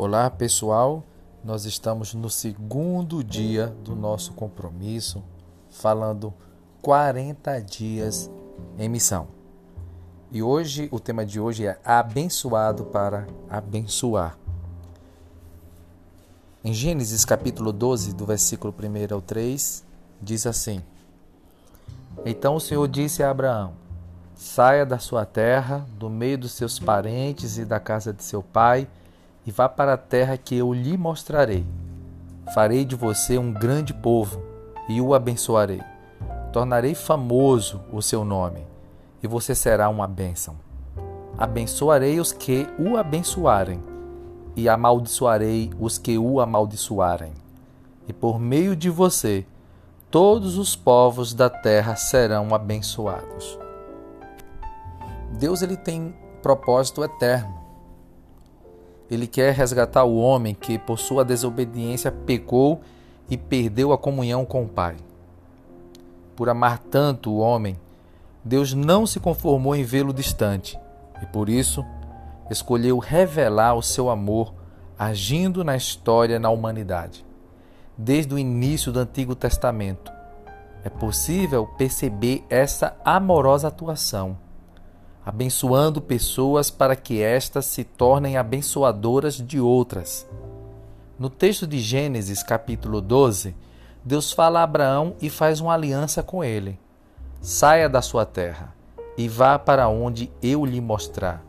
Olá pessoal, nós estamos no segundo dia do nosso compromisso, falando 40 dias em missão. E hoje, o tema de hoje é abençoado para abençoar. Em Gênesis capítulo 12, do versículo 1 ao 3, diz assim: Então o Senhor disse a Abraão: Saia da sua terra, do meio dos seus parentes e da casa de seu pai e vá para a terra que eu lhe mostrarei. Farei de você um grande povo e o abençoarei. Tornarei famoso o seu nome e você será uma bênção. Abençoarei os que o abençoarem e amaldiçoarei os que o amaldiçoarem. E por meio de você, todos os povos da terra serão abençoados. Deus ele tem propósito eterno. Ele quer resgatar o homem que, por sua desobediência, pecou e perdeu a comunhão com o Pai. Por amar tanto o homem, Deus não se conformou em vê-lo distante e, por isso, escolheu revelar o seu amor agindo na história na humanidade. Desde o início do Antigo Testamento, é possível perceber essa amorosa atuação abençoando pessoas para que estas se tornem abençoadoras de outras. No texto de Gênesis, capítulo 12, Deus fala a Abraão e faz uma aliança com ele. Saia da sua terra e vá para onde eu lhe mostrar.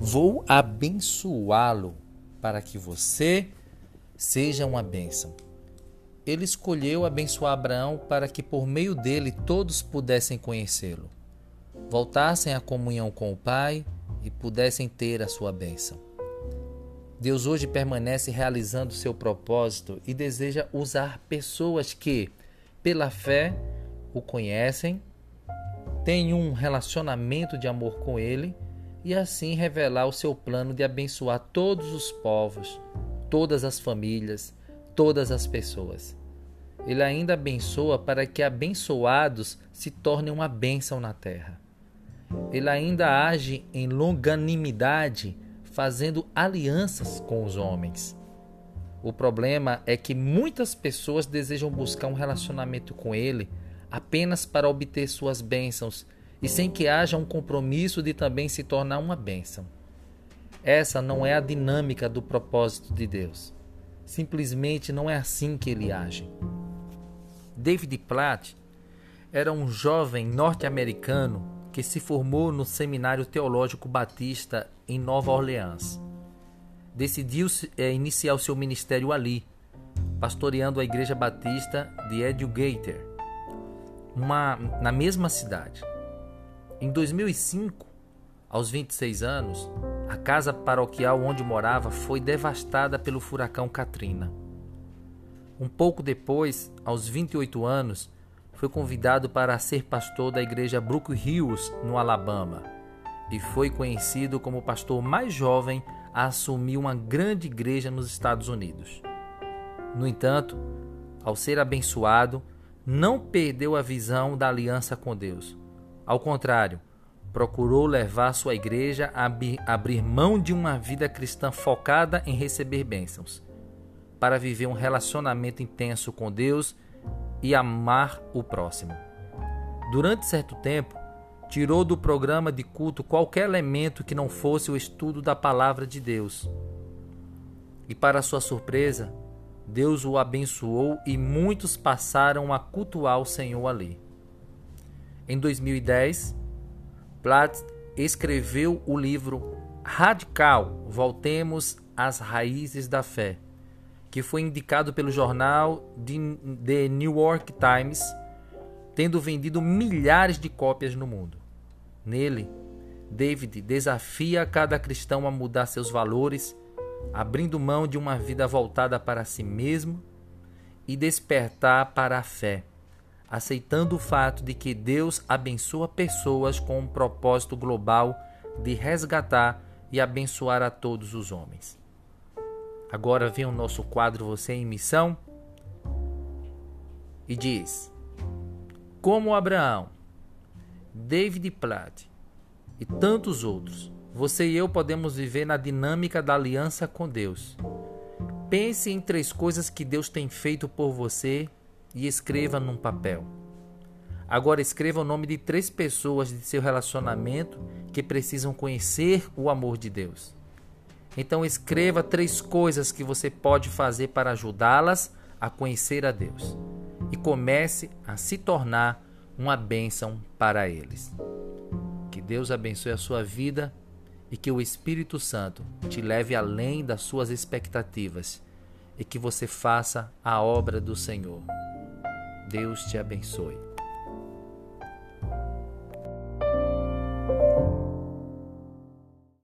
Vou abençoá-lo para que você seja uma bênção. Ele escolheu abençoar Abraão para que por meio dele todos pudessem conhecê-lo voltassem à comunhão com o Pai e pudessem ter a sua bênção. Deus hoje permanece realizando seu propósito e deseja usar pessoas que, pela fé, o conhecem, têm um relacionamento de amor com Ele e assim revelar o seu plano de abençoar todos os povos, todas as famílias, todas as pessoas. Ele ainda abençoa para que abençoados se tornem uma bênção na terra. Ele ainda age em longanimidade, fazendo alianças com os homens. O problema é que muitas pessoas desejam buscar um relacionamento com ele apenas para obter suas bênçãos e sem que haja um compromisso de também se tornar uma bênção. Essa não é a dinâmica do propósito de Deus. Simplesmente não é assim que ele age. David Platt era um jovem norte-americano que se formou no Seminário Teológico Batista em Nova Orleans. Decidiu é, iniciar o seu ministério ali, pastoreando a Igreja Batista de Educator, uma, na mesma cidade. Em 2005, aos 26 anos, a casa paroquial onde morava foi devastada pelo furacão Katrina. Um pouco depois, aos 28 anos, foi convidado para ser pastor da igreja Brook Hills, no Alabama, e foi conhecido como o pastor mais jovem a assumir uma grande igreja nos Estados Unidos. No entanto, ao ser abençoado, não perdeu a visão da aliança com Deus. Ao contrário, procurou levar sua igreja a abrir mão de uma vida cristã focada em receber bênçãos, para viver um relacionamento intenso com Deus e amar o próximo. Durante certo tempo, tirou do programa de culto qualquer elemento que não fosse o estudo da palavra de Deus. E para sua surpresa, Deus o abençoou e muitos passaram a cultuar o Senhor ali. Em 2010, Platt escreveu o livro Radical Voltemos às Raízes da Fé que foi indicado pelo jornal The New York Times, tendo vendido milhares de cópias no mundo. Nele, David desafia cada cristão a mudar seus valores, abrindo mão de uma vida voltada para si mesmo e despertar para a fé, aceitando o fato de que Deus abençoa pessoas com um propósito global de resgatar e abençoar a todos os homens. Agora vem o nosso quadro Você em Missão e diz: Como Abraão, David Platt e tantos outros, você e eu podemos viver na dinâmica da aliança com Deus. Pense em três coisas que Deus tem feito por você e escreva num papel. Agora escreva o nome de três pessoas de seu relacionamento que precisam conhecer o amor de Deus. Então escreva três coisas que você pode fazer para ajudá-las a conhecer a Deus e comece a se tornar uma bênção para eles. Que Deus abençoe a sua vida e que o Espírito Santo te leve além das suas expectativas e que você faça a obra do Senhor. Deus te abençoe.